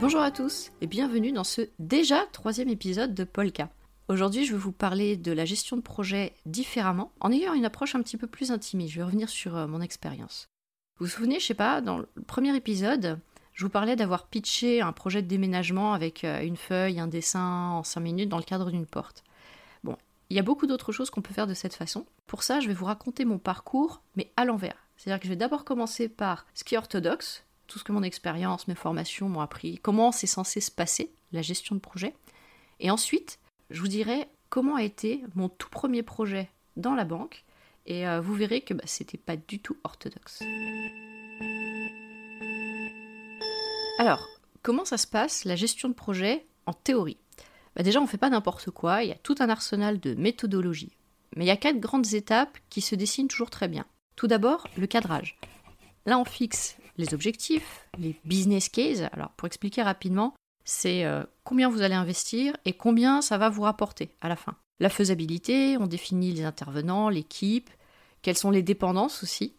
Bonjour à tous et bienvenue dans ce déjà troisième épisode de Polka. Aujourd'hui, je vais vous parler de la gestion de projet différemment, en ayant une approche un petit peu plus intimiste. Je vais revenir sur euh, mon expérience. Vous vous souvenez, je sais pas, dans le premier épisode, je vous parlais d'avoir pitché un projet de déménagement avec euh, une feuille, un dessin en 5 minutes dans le cadre d'une porte. Bon, il y a beaucoup d'autres choses qu'on peut faire de cette façon. Pour ça, je vais vous raconter mon parcours, mais à l'envers. C'est-à-dire que je vais d'abord commencer par ce qui est orthodoxe, tout ce que mon expérience, mes formations m'ont appris, comment c'est censé se passer, la gestion de projet. Et ensuite, je vous dirai comment a été mon tout premier projet dans la banque. Et euh, vous verrez que bah, c'était pas du tout orthodoxe. Alors, comment ça se passe la gestion de projet en théorie? Bah, Déjà, on ne fait pas n'importe quoi, il y a tout un arsenal de méthodologies. Mais il y a quatre grandes étapes qui se dessinent toujours très bien. Tout d'abord, le cadrage. Là, on fixe les objectifs, les business cases. Alors, pour expliquer rapidement, c'est euh, combien vous allez investir et combien ça va vous rapporter à la fin. La faisabilité, on définit les intervenants, l'équipe, quelles sont les dépendances aussi,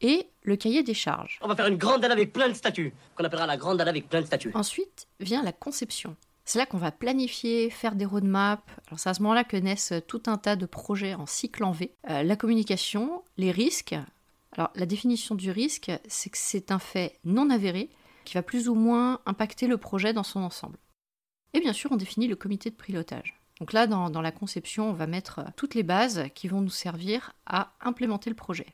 et le cahier des charges. On va faire une grande dalle avec plein de statues, qu'on appellera la grande dalle avec plein de statues. Ensuite vient la conception. C'est là qu'on va planifier, faire des roadmaps. Alors c'est à ce moment-là que naissent tout un tas de projets en cycle en V. Euh, la communication, les risques, alors, la définition du risque, c'est que c'est un fait non avéré qui va plus ou moins impacter le projet dans son ensemble. Et bien sûr, on définit le comité de pilotage. Donc là, dans, la conception, on va mettre toutes les bases qui vont nous servir à implémenter le projet.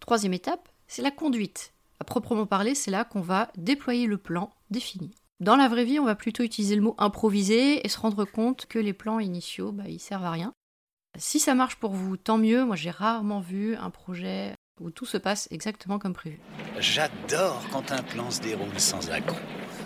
Troisième étape, c'est la conduite. À proprement parler, c'est là qu'on va déployer le plan défini. Dans la vraie vie, on va plutôt utiliser le mot improviser et se rendre compte que les plans initiaux, bah, ils servent à rien. Si ça marche pour vous, tant mieux. Moi, j'ai rarement vu un projet où tout se passe exactement comme prévu. J'adore quand un plan se déroule sans accroc.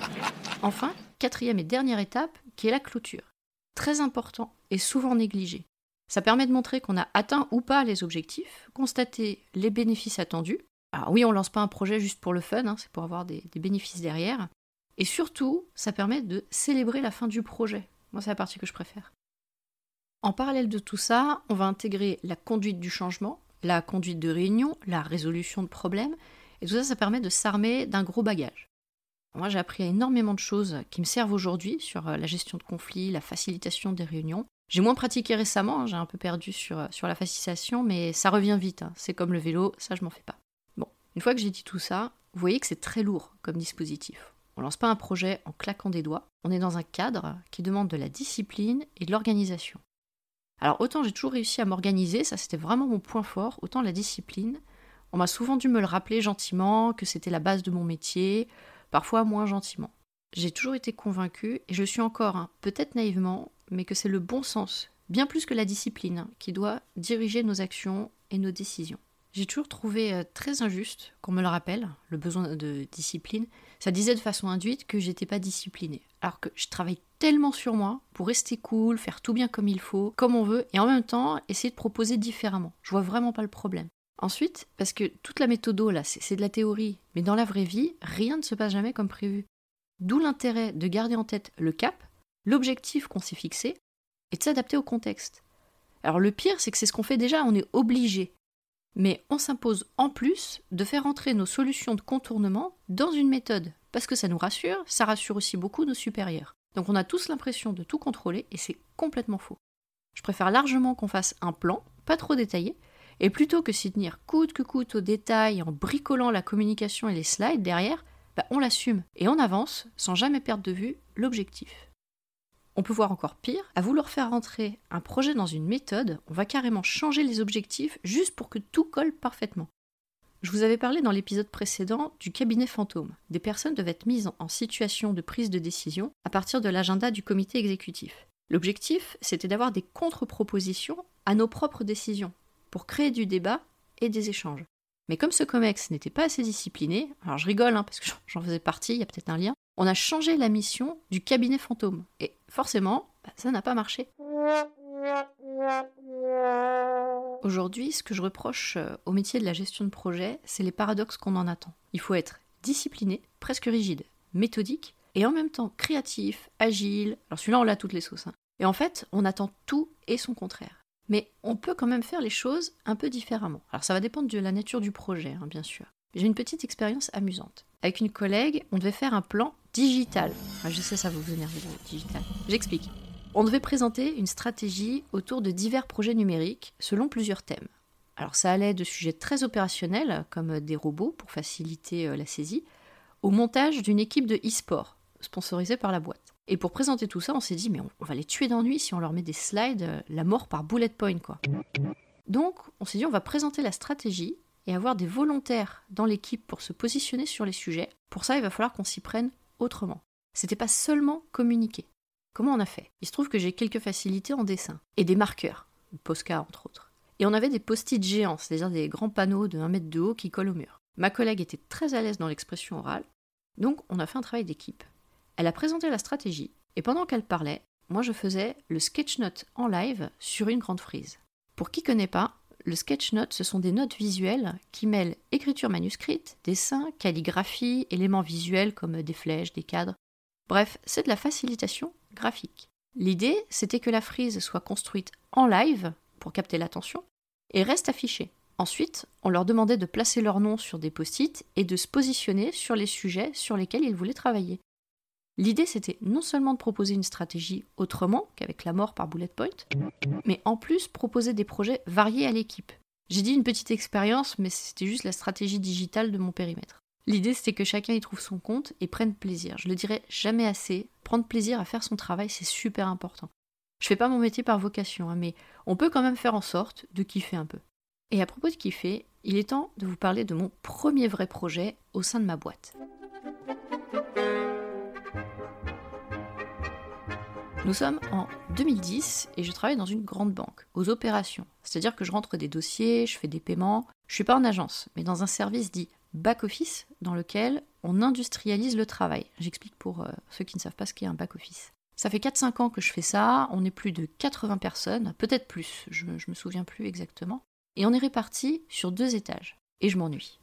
enfin, quatrième et dernière étape, qui est la clôture. Très important et souvent négligé. Ça permet de montrer qu'on a atteint ou pas les objectifs, constater les bénéfices attendus. Alors oui, on lance pas un projet juste pour le fun, hein, c'est pour avoir des, des bénéfices derrière. Et surtout, ça permet de célébrer la fin du projet. Moi, c'est la partie que je préfère. En parallèle de tout ça, on va intégrer la conduite du changement, la conduite de réunion, la résolution de problèmes, et tout ça, ça permet de s'armer d'un gros bagage. Moi, j'ai appris énormément de choses qui me servent aujourd'hui sur euh, la gestion de conflits, la facilitation des réunions. J'ai moins pratiqué récemment, hein, j'ai un peu perdu sur, euh, sur la facilitation, mais ça revient vite. Hein. C'est comme le vélo, ça, je m'en fais pas. Bon, une fois que j'ai dit tout ça, vous voyez que c'est très lourd comme dispositif. On lance pas un projet en claquant des doigts, on est dans un cadre qui demande de la discipline et de l'organisation. Alors autant j'ai toujours réussi à m'organiser, ça c'était vraiment mon point fort, autant la discipline, on m'a souvent dû me le rappeler gentiment, que c'était la base de mon métier, parfois moins gentiment. J'ai toujours été convaincue, et je suis encore, hein, peut-être naïvement, mais que c'est le bon sens, bien plus que la discipline, hein, qui doit diriger nos actions et nos décisions. J'ai toujours trouvé euh, très injuste qu'on me le rappelle, le besoin de discipline. Ça disait de façon induite que j'étais pas disciplinée. Alors que je travaille tellement sur moi pour rester cool, faire tout bien comme il faut, comme on veut, et en même temps essayer de proposer différemment. Je vois vraiment pas le problème. Ensuite, parce que toute la méthode là, c'est de la théorie, mais dans la vraie vie, rien ne se passe jamais comme prévu. D'où l'intérêt de garder en tête le cap, l'objectif qu'on s'est fixé, et de s'adapter au contexte. Alors le pire, c'est que c'est ce qu'on fait déjà, on est obligé. Mais on s'impose en plus de faire entrer nos solutions de contournement dans une méthode, parce que ça nous rassure, ça rassure aussi beaucoup nos supérieurs. Donc on a tous l'impression de tout contrôler, et c'est complètement faux. Je préfère largement qu'on fasse un plan, pas trop détaillé, et plutôt que s'y tenir coûte que coûte au détail en bricolant la communication et les slides derrière, bah, on l'assume et on avance sans jamais perdre de vue l'objectif. On peut voir encore pire, à vouloir faire rentrer un projet dans une méthode, on va carrément changer les objectifs juste pour que tout colle parfaitement. Je vous avais parlé dans l'épisode précédent du cabinet fantôme. Des personnes devaient être mises en situation de prise de décision à partir de l'agenda du comité exécutif. L'objectif, c'était d'avoir des contre-propositions à nos propres décisions, pour créer du débat et des échanges. Mais comme ce COMEX n'était pas assez discipliné, alors je rigole hein, parce que j'en faisais partie, il y a peut-être un lien, on a changé la mission du cabinet fantôme. Et forcément, bah, ça n'a pas marché. Aujourd'hui, ce que je reproche euh, au métier de la gestion de projet, c'est les paradoxes qu'on en attend. Il faut être discipliné, presque rigide, méthodique, et en même temps créatif, agile. Alors celui-là, on l'a toutes les sauces. Hein. Et en fait, on attend tout et son contraire. Mais on peut quand même faire les choses un peu différemment. Alors ça va dépendre de la nature du projet, hein, bien sûr. J'ai une petite expérience amusante. Avec une collègue, on devait faire un plan digital. Ah, je sais, ça vous énerve digital. J'explique. On devait présenter une stratégie autour de divers projets numériques selon plusieurs thèmes. Alors ça allait de sujets très opérationnels, comme des robots pour faciliter euh, la saisie, au montage d'une équipe de e-sport, sponsorisée par la boîte. Et pour présenter tout ça, on s'est dit, mais on va les tuer d'ennui si on leur met des slides, euh, la mort par bullet point, quoi. Donc, on s'est dit, on va présenter la stratégie et avoir des volontaires dans l'équipe pour se positionner sur les sujets. Pour ça, il va falloir qu'on s'y prenne autrement. C'était pas seulement communiquer. Comment on a fait? Il se trouve que j'ai quelques facilités en dessin et des marqueurs, Posca entre autres. Et on avait des post-it géants, c'est-à-dire des grands panneaux de 1 mètre de haut qui collent au mur. Ma collègue était très à l'aise dans l'expression orale, donc on a fait un travail d'équipe. Elle a présenté la stratégie, et pendant qu'elle parlait, moi je faisais le sketch note en live sur une grande frise. Pour qui connaît pas, le sketch note, ce sont des notes visuelles qui mêlent écriture manuscrite, dessin, calligraphie, éléments visuels comme des flèches, des cadres. Bref, c'est de la facilitation graphique. L'idée, c'était que la frise soit construite en live pour capter l'attention et reste affichée. Ensuite, on leur demandait de placer leur nom sur des post-it et de se positionner sur les sujets sur lesquels ils voulaient travailler. L'idée, c'était non seulement de proposer une stratégie autrement qu'avec la mort par bullet point, mais en plus proposer des projets variés à l'équipe. J'ai dit une petite expérience, mais c'était juste la stratégie digitale de mon périmètre. L'idée, c'était que chacun y trouve son compte et prenne plaisir. Je le dirai jamais assez, prendre plaisir à faire son travail, c'est super important. Je fais pas mon métier par vocation, hein, mais on peut quand même faire en sorte de kiffer un peu. Et à propos de kiffer, il est temps de vous parler de mon premier vrai projet au sein de ma boîte. Nous sommes en 2010 et je travaille dans une grande banque, aux opérations. C'est-à-dire que je rentre des dossiers, je fais des paiements. Je suis pas en agence, mais dans un service dit back-office dans lequel on industrialise le travail. J'explique pour euh, ceux qui ne savent pas ce qu'est un back-office. Ça fait 4-5 ans que je fais ça, on est plus de 80 personnes, peut-être plus, je, je me souviens plus exactement. Et on est répartis sur deux étages. Et je m'ennuie.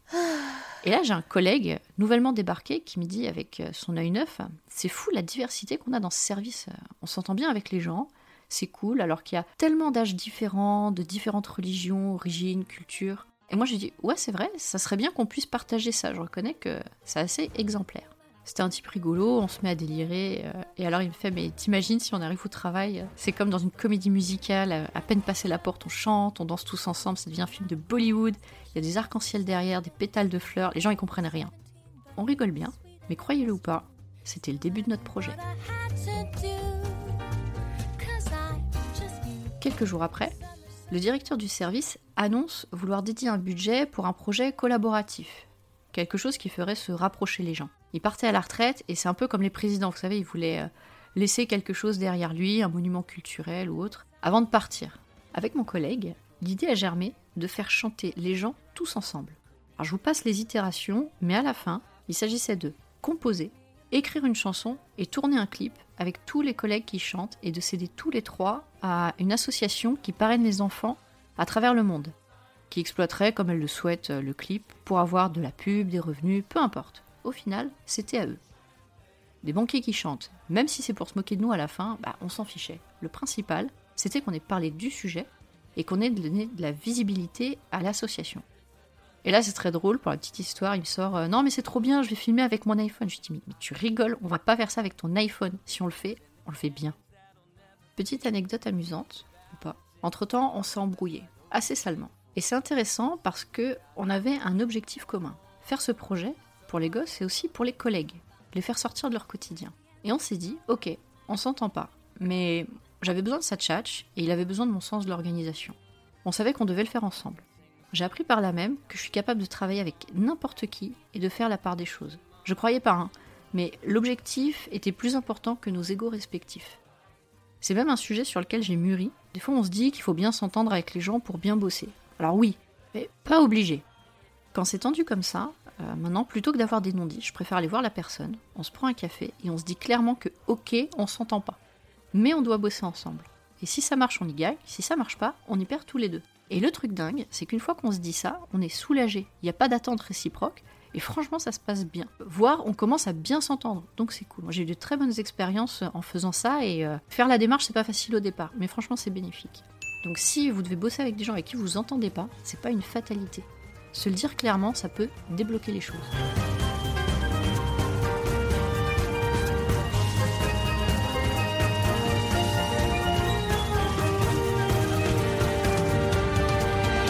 Et là, j'ai un collègue nouvellement débarqué qui me dit avec euh, son œil neuf C'est fou la diversité qu'on a dans ce service. On s'entend bien avec les gens, c'est cool, alors qu'il y a tellement d'âges différents, de différentes religions, origines, cultures. Et moi, j'ai dit Ouais, c'est vrai, ça serait bien qu'on puisse partager ça. Je reconnais que c'est assez exemplaire. C'était un type rigolo, on se met à délirer. Euh, et alors il me fait, mais t'imagines si on arrive au travail, c'est comme dans une comédie musicale, à peine passé la porte, on chante, on danse tous ensemble, ça devient un film de Bollywood, il y a des arcs-en-ciel derrière, des pétales de fleurs, les gens ils comprennent rien. On rigole bien, mais croyez-le ou pas, c'était le début de notre projet. Quelques jours après, le directeur du service annonce vouloir dédier un budget pour un projet collaboratif, quelque chose qui ferait se rapprocher les gens. Il partait à la retraite et c'est un peu comme les présidents, vous savez, il voulait euh, laisser quelque chose derrière lui, un monument culturel ou autre, avant de partir. Avec mon collègue, l'idée a germé de faire chanter les gens tous ensemble. Alors je vous passe les itérations, mais à la fin, il s'agissait de composer, écrire une chanson et tourner un clip avec tous les collègues qui chantent et de céder tous les trois à une association qui parraine les enfants à travers le monde, qui exploiterait comme elle le souhaite le clip pour avoir de la pub, des revenus, peu importe au final, c'était à eux. Des banquiers qui chantent, même si c'est pour se moquer de nous à la fin, bah, on s'en fichait. Le principal, c'était qu'on ait parlé du sujet et qu'on ait donné de la visibilité à l'association. Et là, c'est très drôle, pour la petite histoire, il sort euh, Non, mais c'est trop bien, je vais filmer avec mon iPhone. Je dis mais, tu rigoles, on va pas faire ça avec ton iPhone. Si on le fait, on le fait bien. Petite anecdote amusante, ou pas. Entre temps, on s'est embrouillé, assez salement. Et c'est intéressant parce que on avait un objectif commun faire ce projet pour les gosses et aussi pour les collègues, les faire sortir de leur quotidien. Et on s'est dit, ok, on s'entend pas, mais j'avais besoin de sa tchatch et il avait besoin de mon sens de l'organisation. On savait qu'on devait le faire ensemble. J'ai appris par là même que je suis capable de travailler avec n'importe qui et de faire la part des choses. Je croyais pas, hein, mais l'objectif était plus important que nos égaux respectifs. C'est même un sujet sur lequel j'ai mûri. Des fois, on se dit qu'il faut bien s'entendre avec les gens pour bien bosser. Alors oui, mais pas obligé. Quand c'est tendu comme ça, euh, maintenant, plutôt que d'avoir des non-dits, je préfère aller voir la personne, on se prend un café et on se dit clairement que ok, on s'entend pas. Mais on doit bosser ensemble. Et si ça marche, on y gagne. Si ça marche pas, on y perd tous les deux. Et le truc dingue, c'est qu'une fois qu'on se dit ça, on est soulagé. Il n'y a pas d'attente réciproque. Et franchement, ça se passe bien. Voire, on commence à bien s'entendre. Donc c'est cool. J'ai eu de très bonnes expériences en faisant ça. Et euh, faire la démarche, c'est pas facile au départ. Mais franchement, c'est bénéfique. Donc si vous devez bosser avec des gens avec qui vous entendez pas, c'est pas une fatalité se le dire clairement, ça peut débloquer les choses.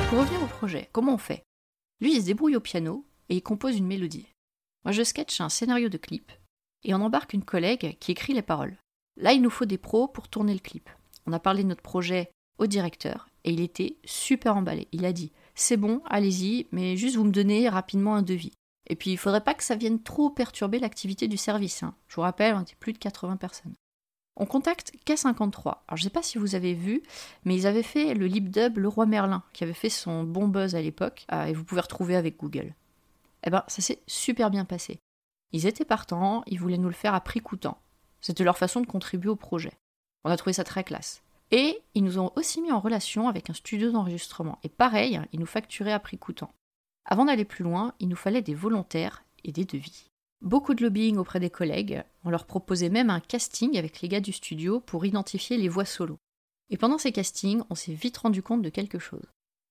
Pour revenir au projet, comment on fait? Lui, il se débrouille au piano et il compose une mélodie. Moi, je sketch un scénario de clip et on embarque une collègue qui écrit les paroles. Là, il nous faut des pros pour tourner le clip. On a parlé de notre projet au directeur et il était super emballé. Il a dit c'est bon, allez-y, mais juste vous me donnez rapidement un devis. Et puis, il faudrait pas que ça vienne trop perturber l'activité du service. Hein. Je vous rappelle, on était plus de 80 personnes. On contacte K53. Alors, je ne sais pas si vous avez vu, mais ils avaient fait le lip dub Le Roi Merlin, qui avait fait son bon buzz à l'époque, euh, et vous pouvez retrouver avec Google. Eh ben, ça s'est super bien passé. Ils étaient partants, ils voulaient nous le faire à prix coûtant. C'était leur façon de contribuer au projet. On a trouvé ça très classe. Et ils nous ont aussi mis en relation avec un studio d'enregistrement. Et pareil, ils nous facturaient à prix coûtant. Avant d'aller plus loin, il nous fallait des volontaires et des devis. Beaucoup de lobbying auprès des collègues, on leur proposait même un casting avec les gars du studio pour identifier les voix solo. Et pendant ces castings, on s'est vite rendu compte de quelque chose.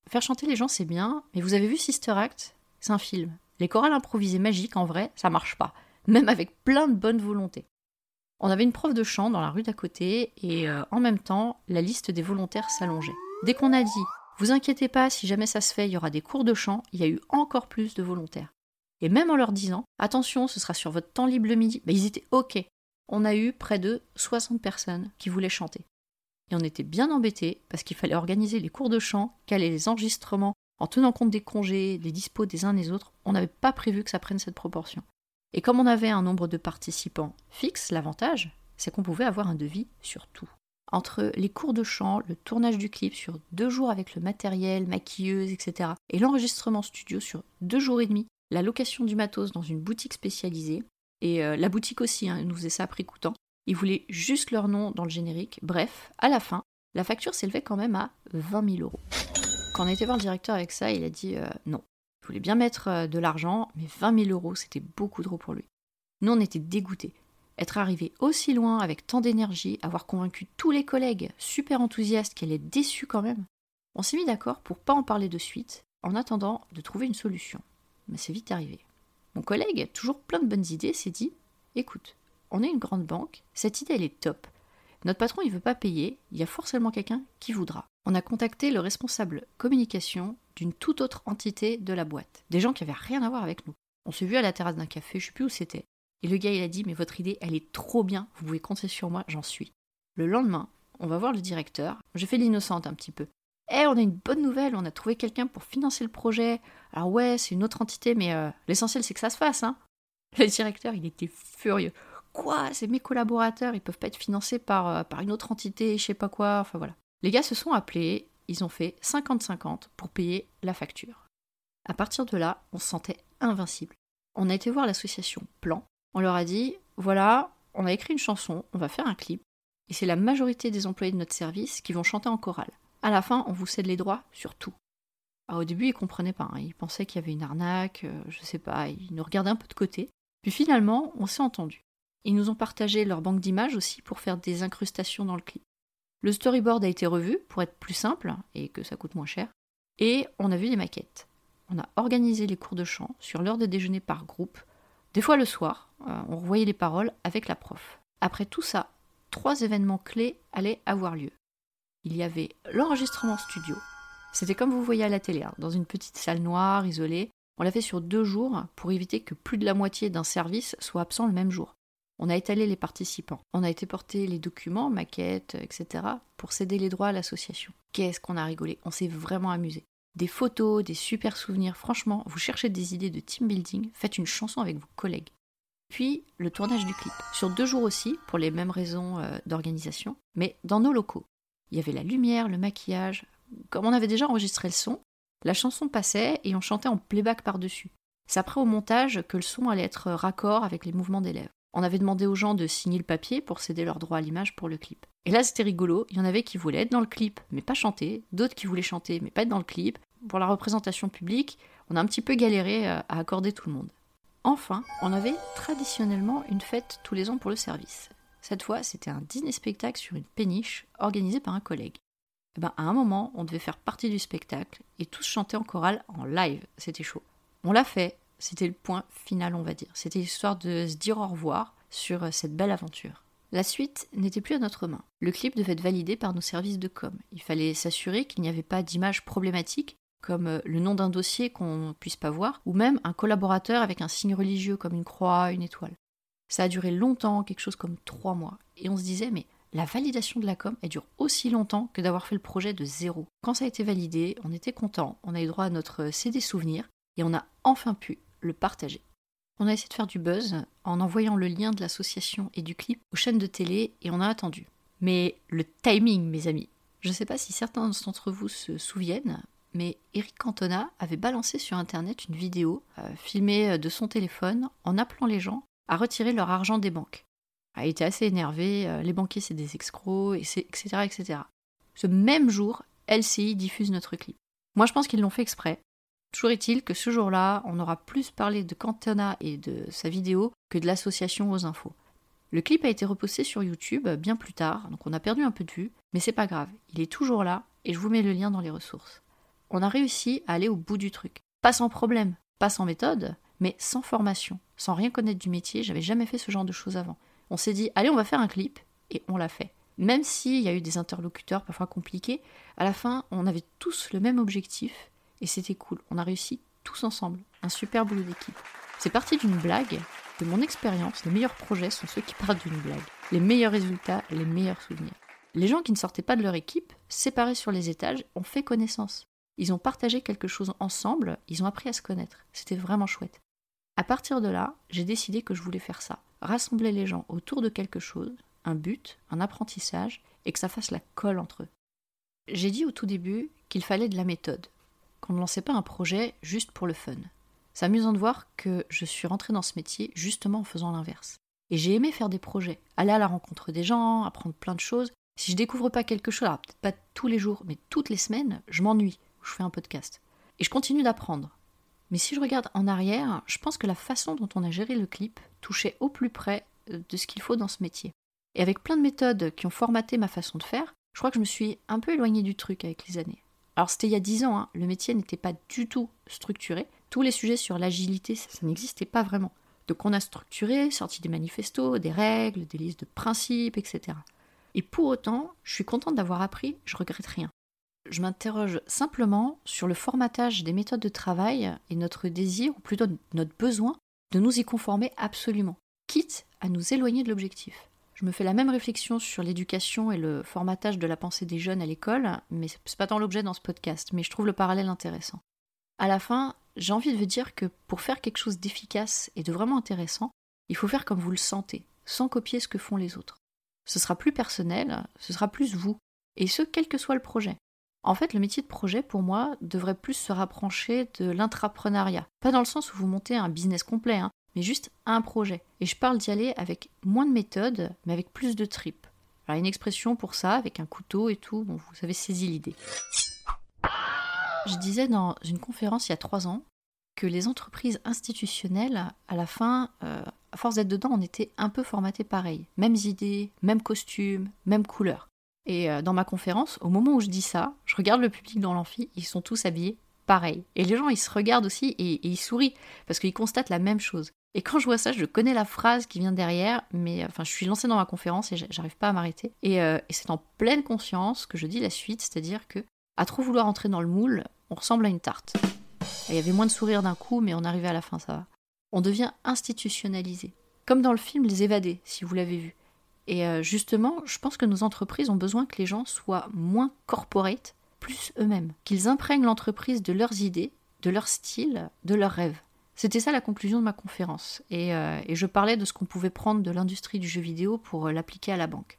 Faire chanter les gens, c'est bien, mais vous avez vu Sister Act? C'est un film. Les chorales improvisées magiques, en vrai, ça marche pas, même avec plein de bonne volonté. On avait une prof de chant dans la rue d'à côté et euh, en même temps, la liste des volontaires s'allongeait. Dès qu'on a dit vous inquiétez pas, si jamais ça se fait, il y aura des cours de chant, il y a eu encore plus de volontaires. Et même en leur disant attention, ce sera sur votre temps libre le midi, ben, ils étaient OK. On a eu près de 60 personnes qui voulaient chanter. Et on était bien embêtés parce qu'il fallait organiser les cours de chant, caler les enregistrements, en tenant compte des congés, des dispos des uns des autres, on n'avait pas prévu que ça prenne cette proportion. Et comme on avait un nombre de participants fixe, l'avantage, c'est qu'on pouvait avoir un devis sur tout. Entre les cours de chant, le tournage du clip sur deux jours avec le matériel, maquilleuse, etc., et l'enregistrement studio sur deux jours et demi, la location du matos dans une boutique spécialisée, et euh, la boutique aussi hein, nous faisait ça à prix coûtant, ils voulaient juste leur nom dans le générique. Bref, à la fin, la facture s'élevait quand même à 20 000 euros. Quand on était voir le directeur avec ça, il a dit euh, non. Voulait bien mettre euh, de l'argent, mais 20 000 euros, c'était beaucoup trop pour lui. Nous, on était dégoûtés. Être arrivé aussi loin avec tant d'énergie, avoir convaincu tous les collègues super enthousiastes qu'elle est déçue quand même, on s'est mis d'accord pour pas en parler de suite, en attendant de trouver une solution. Mais c'est vite arrivé. Mon collègue, toujours plein de bonnes idées, s'est dit Écoute, on est une grande banque, cette idée elle est top. Notre patron il veut pas payer, il y a forcément quelqu'un qui voudra on a contacté le responsable communication d'une toute autre entité de la boîte. Des gens qui avaient rien à voir avec nous. On s'est vu à la terrasse d'un café, je sais plus où c'était. Et le gars, il a dit Mais votre idée, elle est trop bien, vous pouvez compter sur moi, j'en suis. Le lendemain, on va voir le directeur. Je fais l'innocente un petit peu. Eh, on a une bonne nouvelle, on a trouvé quelqu'un pour financer le projet. Alors, ouais, c'est une autre entité, mais euh, l'essentiel, c'est que ça se fasse, hein. Le directeur, il était furieux. Quoi C'est mes collaborateurs, ils peuvent pas être financés par, euh, par une autre entité, je sais pas quoi, enfin voilà. Les gars se sont appelés, ils ont fait 50-50 pour payer la facture. À partir de là, on se sentait invincible. On a été voir l'association Plan, on leur a dit voilà, on a écrit une chanson, on va faire un clip, et c'est la majorité des employés de notre service qui vont chanter en chorale. À la fin, on vous cède les droits sur tout. Alors au début, ils comprenaient pas, hein. ils pensaient qu'il y avait une arnaque, euh, je sais pas, ils nous regardaient un peu de côté. Puis finalement, on s'est entendu. Ils nous ont partagé leur banque d'images aussi pour faire des incrustations dans le clip. Le storyboard a été revu pour être plus simple et que ça coûte moins cher. Et on a vu des maquettes. On a organisé les cours de chant sur l'heure de déjeuner par groupe. Des fois le soir, euh, on revoyait les paroles avec la prof. Après tout ça, trois événements clés allaient avoir lieu. Il y avait l'enregistrement studio. C'était comme vous voyez à la télé, hein, dans une petite salle noire, isolée. On l'a fait sur deux jours pour éviter que plus de la moitié d'un service soit absent le même jour. On a étalé les participants. On a été porter les documents, maquettes, etc. pour céder les droits à l'association. Qu'est-ce qu'on a rigolé On s'est vraiment amusé. Des photos, des super souvenirs. Franchement, vous cherchez des idées de team building, faites une chanson avec vos collègues. Puis le tournage du clip. Sur deux jours aussi, pour les mêmes raisons euh, d'organisation, mais dans nos locaux. Il y avait la lumière, le maquillage. Comme on avait déjà enregistré le son, la chanson passait et on chantait en playback par-dessus. C'est après au montage que le son allait être raccord avec les mouvements des lèvres. On avait demandé aux gens de signer le papier pour céder leur droit à l'image pour le clip. Et là, c'était rigolo. Il y en avait qui voulaient être dans le clip, mais pas chanter. D'autres qui voulaient chanter, mais pas être dans le clip. Pour la représentation publique, on a un petit peu galéré euh, à accorder tout le monde. Enfin, on avait traditionnellement une fête tous les ans pour le service. Cette fois, c'était un dîner-spectacle sur une péniche organisé par un collègue. Et eh ben, à un moment, on devait faire partie du spectacle et tous chanter en chorale en live. C'était chaud. On l'a fait, c'était le point final, on va dire. C'était l'histoire de se dire au revoir sur euh, cette belle aventure. La suite n'était plus à notre main. Le clip devait être validé par nos services de com. Il fallait s'assurer qu'il n'y avait pas d'image problématique comme euh, le nom d'un dossier qu'on ne puisse pas voir, ou même un collaborateur avec un signe religieux comme une croix, une étoile. Ça a duré longtemps, quelque chose comme trois mois, et on se disait mais la validation de la com, elle dure aussi longtemps que d'avoir fait le projet de zéro. Quand ça a été validé, on était content, on a eu droit à notre CD souvenir, et on a enfin pu le partager. On a essayé de faire du buzz en envoyant le lien de l'association et du clip aux chaînes de télé et on a attendu. Mais le timing, mes amis. Je ne sais pas si certains d'entre vous se souviennent, mais Eric Cantona avait balancé sur internet une vidéo euh, filmée de son téléphone en appelant les gens à retirer leur argent des banques. Il était assez énervé, euh, les banquiers c'est des escrocs, etc., etc. Ce même jour, LCI diffuse notre clip. Moi je pense qu'ils l'ont fait exprès. Toujours est-il que ce jour-là, on aura plus parlé de Cantona et de sa vidéo que de l'association aux infos. Le clip a été reposté sur YouTube bien plus tard, donc on a perdu un peu de vue, mais c'est pas grave, il est toujours là et je vous mets le lien dans les ressources. On a réussi à aller au bout du truc. Pas sans problème, pas sans méthode, mais sans formation, sans rien connaître du métier, j'avais jamais fait ce genre de choses avant. On s'est dit, allez, on va faire un clip, et on l'a fait. Même s'il y a eu des interlocuteurs parfois compliqués, à la fin, on avait tous le même objectif, et c'était cool. On a réussi tous ensemble. Un super boulot d'équipe. C'est parti d'une blague. De mon expérience, les meilleurs projets sont ceux qui partent d'une blague. Les meilleurs résultats, les meilleurs souvenirs. Les gens qui ne sortaient pas de leur équipe, séparés sur les étages, ont fait connaissance. Ils ont partagé quelque chose ensemble, ils ont appris à se connaître. C'était vraiment chouette. À partir de là, j'ai décidé que je voulais faire ça. Rassembler les gens autour de quelque chose, un but, un apprentissage, et que ça fasse la colle entre eux. J'ai dit au tout début qu'il fallait de la méthode, qu'on ne lançait pas un projet juste pour le fun. C'est amusant de voir que je suis rentrée dans ce métier justement en faisant l'inverse. Et j'ai aimé faire des projets, aller à la rencontre des gens, apprendre plein de choses. Si je découvre pas quelque chose, peut-être pas tous les jours, mais toutes les semaines, je m'ennuie, je fais un podcast. Et je continue d'apprendre. Mais si je regarde en arrière, je pense que la façon dont on a géré le clip touchait au plus près de ce qu'il faut dans ce métier. Et avec plein de méthodes qui ont formaté ma façon de faire, je crois que je me suis un peu éloignée du truc avec les années. Alors c'était il y a dix ans, hein. le métier n'était pas du tout structuré. Tous les sujets sur l'agilité, ça, ça n'existait pas vraiment. Donc on a structuré, sorti des manifestos, des règles, des listes de principes, etc. Et pour autant, je suis contente d'avoir appris, je regrette rien. Je m'interroge simplement sur le formatage des méthodes de travail et notre désir, ou plutôt notre besoin, de nous y conformer absolument, quitte à nous éloigner de l'objectif. Je me fais la même réflexion sur l'éducation et le formatage de la pensée des jeunes à l'école, mais c'est pas tant l'objet dans ce podcast, mais je trouve le parallèle intéressant. À la fin, j'ai envie de vous dire que pour faire quelque chose d'efficace et de vraiment intéressant, il faut faire comme vous le sentez, sans copier ce que font les autres. Ce sera plus personnel, ce sera plus vous, et ce, quel que soit le projet. En fait, le métier de projet, pour moi, devrait plus se rapprocher de l'intrapreneuriat. Pas dans le sens où vous montez un business complet, hein, mais juste un projet. Et je parle d'y aller avec moins de méthode, mais avec plus de tripes. Alors, une expression pour ça, avec un couteau et tout, bon, vous avez saisi l'idée. Je disais dans une conférence il y a trois ans que les entreprises institutionnelles, à la fin, euh, à force d'être dedans, on était un peu formaté pareil. Mêmes idées, mêmes costumes, mêmes couleurs. Et euh, dans ma conférence, au moment où je dis ça, je regarde le public dans l'amphi, ils sont tous habillés pareil. Et les gens, ils se regardent aussi et, ils sourient parce qu'ils constatent la même chose. Et quand je vois ça, je connais la phrase qui vient derrière, mais enfin, je suis lancée dans ma conférence et j'arrive pas à m'arrêter. Et, euh, et c'est en pleine conscience que je dis la suite, c'est-à-dire que à trop vouloir entrer dans le moule, on ressemble à une tarte. Il y avait moins de sourires d'un coup, mais on arrivait à la fin, ça va. On devient institutionnalisé. Comme dans le film Les Évadés, si vous l'avez vu. Et euh, justement, je pense que nos entreprises ont besoin que les gens soient moins corporate, plus eux-mêmes. Qu'ils imprègnent l'entreprise de leurs idées, de leur style, de leurs rêves. C'était ça la conclusion de ma conférence. Et, euh, je parlais de ce qu'on pouvait prendre de l'industrie du jeu vidéo pour euh, l'appliquer à la banque.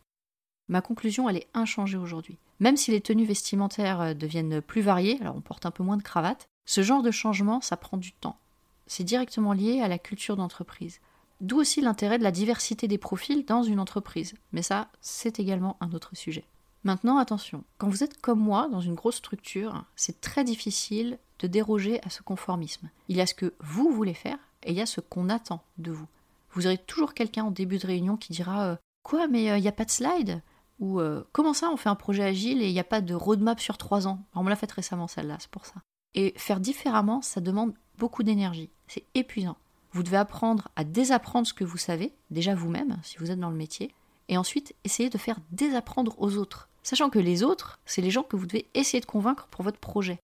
Ma conclusion, elle est inchangée aujourd'hui. Même si les tenues vestimentaires deviennent plus variées, alors on porte un peu moins de cravate, ce genre de changement, ça prend du temps. C'est directement lié à la culture d'entreprise. D'où aussi l'intérêt de la diversité des profils dans une entreprise. Mais ça, c'est également un autre sujet. Maintenant, attention, quand vous êtes comme moi dans une grosse structure, c'est très difficile de déroger à ce conformisme. Il y a ce que vous voulez faire et il y a ce qu'on attend de vous. Vous aurez toujours quelqu'un en début de réunion qui dira euh, Quoi, mais euh, il n'y a pas de slide? Ou euh, Comment ça, on fait un projet agile et il n'y a pas de roadmap sur trois ans? On me l'a fait récemment celle-là, c'est pour ça. Et faire différemment, ça demande beaucoup d'énergie. C'est épuisant. Vous devez apprendre à désapprendre ce que vous savez, déjà vous-même, si vous êtes dans le métier, et ensuite essayer de faire désapprendre aux autres. Sachant que les autres, c'est les gens que vous devez essayer de convaincre pour votre projet.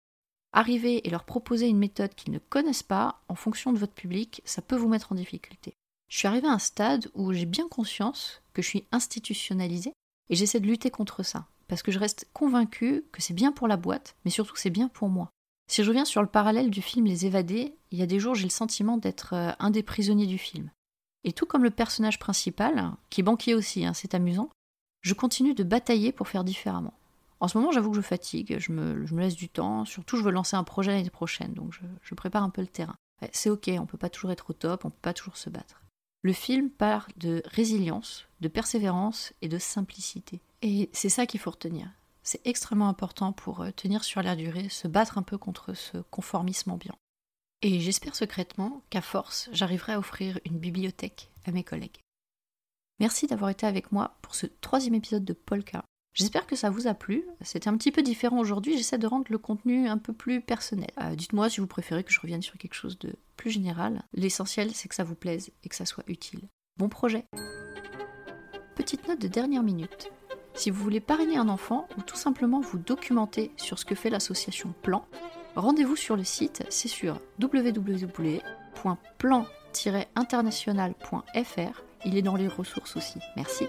Arriver et leur proposer une méthode qu'ils ne connaissent pas, en fonction de votre public, ça peut vous mettre en difficulté. Je suis arrivée à un stade où j'ai bien conscience que je suis institutionnalisée et j'essaie de lutter contre ça. Parce que je reste convaincue que c'est bien pour la boîte, mais surtout c'est bien pour moi. Si je reviens sur le parallèle du film Les Évadés, il y a des jours j'ai le sentiment d'être euh, un des prisonniers du film. Et tout comme le personnage principal, qui est banquier aussi, hein, c'est amusant, je continue de batailler pour faire différemment. En ce moment, j'avoue que je fatigue, je me, laisse du temps, surtout je veux lancer un projet l'année prochaine, donc je, je prépare un peu le terrain. C'est ok, on peut pas toujours être au top, on peut pas toujours se battre. Le film parle de résilience, de persévérance et de simplicité. Et c'est ça qu'il faut retenir. C'est extrêmement important pour euh, tenir sur la durée, se battre un peu contre ce conformisme ambiant. Et j'espère secrètement qu'à force, j'arriverai à offrir une bibliothèque à mes collègues. Merci d'avoir été avec moi pour ce troisième épisode de Polka. J'espère que ça vous a plu. C'était un petit peu différent aujourd'hui. J'essaie de rendre le contenu un peu plus personnel. Euh, dites-moi si vous préférez que je revienne sur quelque chose de plus général. L'essentiel, c'est que ça vous plaise et que ça soit utile. Bon projet Petite note de dernière minute. Si vous voulez parrainer un enfant ou tout simplement vous documenter sur ce que fait l'association Plan, rendez-vous sur le site, c'est sur www.plan-international.fr. Il est dans les ressources aussi. Merci.